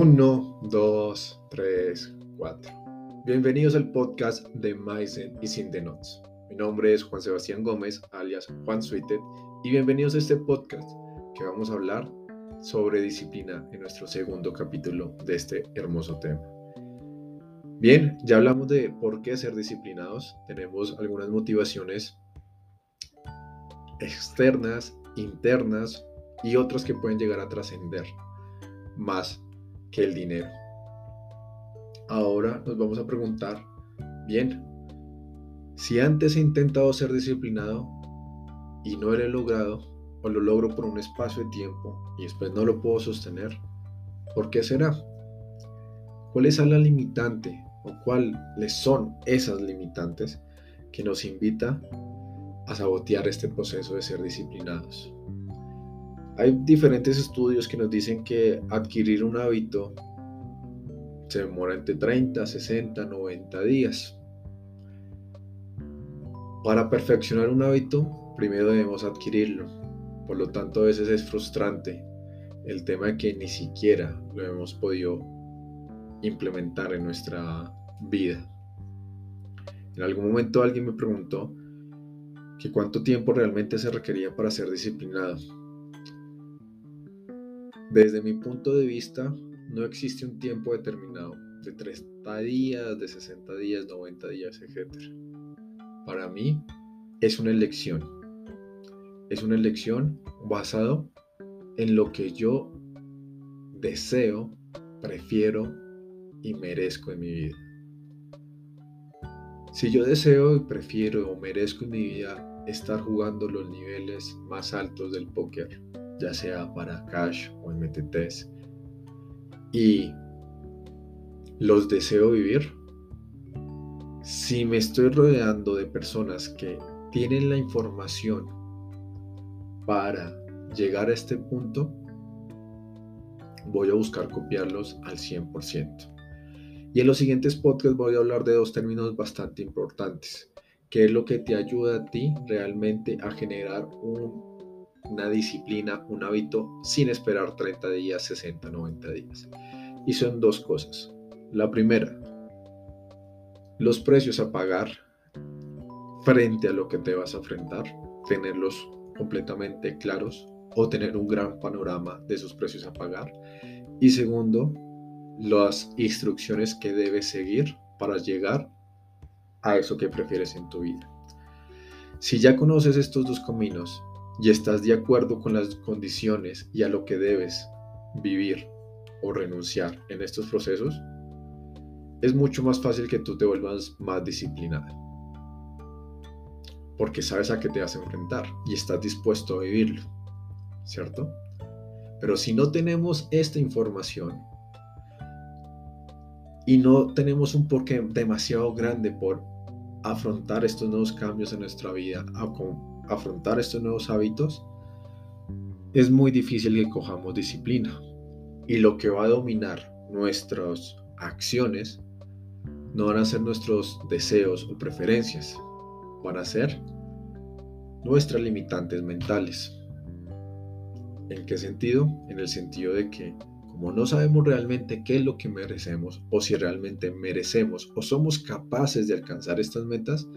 1, 2, 3, 4. Bienvenidos al podcast de Maizen y Sin the Notes. Mi nombre es Juan Sebastián Gómez, alias Juan Suited, y bienvenidos a este podcast que vamos a hablar sobre disciplina en nuestro segundo capítulo de este hermoso tema. Bien, ya hablamos de por qué ser disciplinados. Tenemos algunas motivaciones externas, internas y otras que pueden llegar a trascender más que el dinero. Ahora nos vamos a preguntar, bien, si antes he intentado ser disciplinado y no lo he logrado, o lo logro por un espacio de tiempo y después no lo puedo sostener, ¿por qué será? ¿Cuál es la limitante o cuáles son esas limitantes que nos invita a sabotear este proceso de ser disciplinados? Hay diferentes estudios que nos dicen que adquirir un hábito se demora entre 30, 60, 90 días. Para perfeccionar un hábito, primero debemos adquirirlo. Por lo tanto, a veces es frustrante el tema de que ni siquiera lo hemos podido implementar en nuestra vida. En algún momento alguien me preguntó que cuánto tiempo realmente se requería para ser disciplinado. Desde mi punto de vista, no existe un tiempo determinado de 30 días, de 60 días, 90 días, etc. Para mí es una elección. Es una elección basado en lo que yo deseo, prefiero y merezco en mi vida. Si yo deseo y prefiero o merezco en mi vida estar jugando los niveles más altos del póker, ya sea para cash o en MTTs, y los deseo vivir, si me estoy rodeando de personas que tienen la información para llegar a este punto, voy a buscar copiarlos al 100%. Y en los siguientes podcasts voy a hablar de dos términos bastante importantes, que es lo que te ayuda a ti realmente a generar un una disciplina, un hábito sin esperar 30 días, 60, 90 días. Y son dos cosas. La primera, los precios a pagar frente a lo que te vas a enfrentar, tenerlos completamente claros o tener un gran panorama de esos precios a pagar. Y segundo, las instrucciones que debes seguir para llegar a eso que prefieres en tu vida. Si ya conoces estos dos caminos y estás de acuerdo con las condiciones y a lo que debes vivir o renunciar en estos procesos, es mucho más fácil que tú te vuelvas más disciplinada. Porque sabes a qué te vas a enfrentar y estás dispuesto a vivirlo, ¿cierto? Pero si no tenemos esta información y no tenemos un porqué demasiado grande por afrontar estos nuevos cambios en nuestra vida, afrontar estos nuevos hábitos, es muy difícil que cojamos disciplina. Y lo que va a dominar nuestras acciones no van a ser nuestros deseos o preferencias, van a ser nuestras limitantes mentales. ¿En qué sentido? En el sentido de que como no sabemos realmente qué es lo que merecemos o si realmente merecemos o somos capaces de alcanzar estas metas,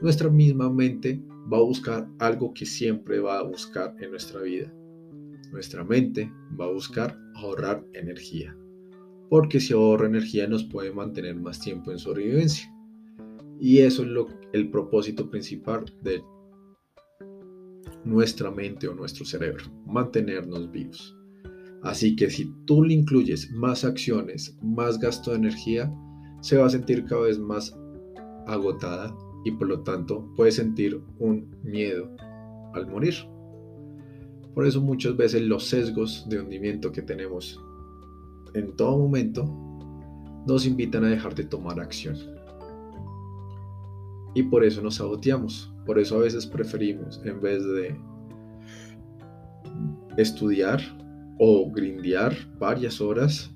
nuestra misma mente va a buscar algo que siempre va a buscar en nuestra vida. Nuestra mente va a buscar ahorrar energía, porque si ahorra energía nos puede mantener más tiempo en sobrevivencia. Y eso es lo, el propósito principal de nuestra mente o nuestro cerebro, mantenernos vivos. Así que si tú le incluyes más acciones, más gasto de energía, se va a sentir cada vez más agotada y por lo tanto puede sentir un miedo al morir. Por eso muchas veces los sesgos de hundimiento que tenemos en todo momento nos invitan a dejar de tomar acción. Y por eso nos saboteamos. Por eso a veces preferimos, en vez de estudiar o grindear varias horas,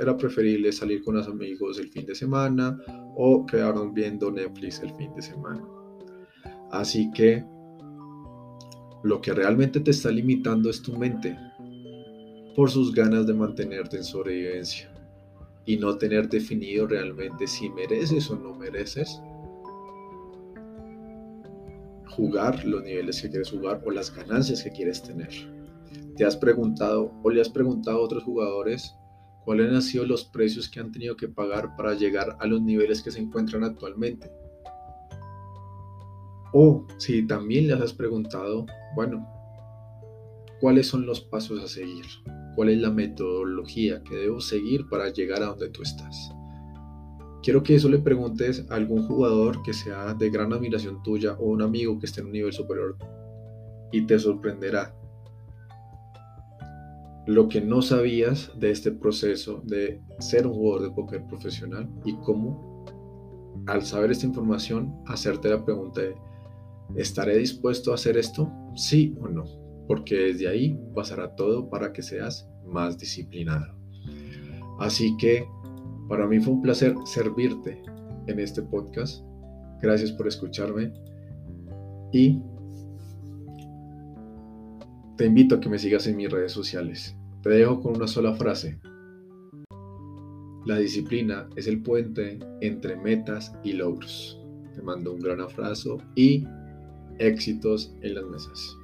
era preferible salir con los amigos el fin de semana o quedarnos viendo Netflix el fin de semana. Así que lo que realmente te está limitando es tu mente. por sus ganas de mantenerte en sobrevivencia y no tener definido realmente si mereces o no mereces jugar los niveles que quieres jugar o las ganancias que quieres tener. ¿Te has preguntado o le has preguntado a otros jugadores cuáles han sido los precios que han tenido que pagar para llegar a los niveles que se encuentran actualmente? O si también les has preguntado, bueno, ¿cuáles son los pasos a seguir? ¿Cuál es la metodología que debo seguir para llegar a donde tú estás? Quiero que eso le preguntes a algún jugador que sea de gran admiración tuya o un amigo que esté en un nivel superior y te sorprenderá lo que no sabías de este proceso de ser un jugador de póker profesional y cómo al saber esta información hacerte la pregunta ¿estaré dispuesto a hacer esto? Sí o no, porque desde ahí pasará todo para que seas más disciplinado. Así que para mí fue un placer servirte en este podcast. Gracias por escucharme y te invito a que me sigas en mis redes sociales. Te dejo con una sola frase. La disciplina es el puente entre metas y logros. Te mando un gran abrazo y éxitos en las mesas.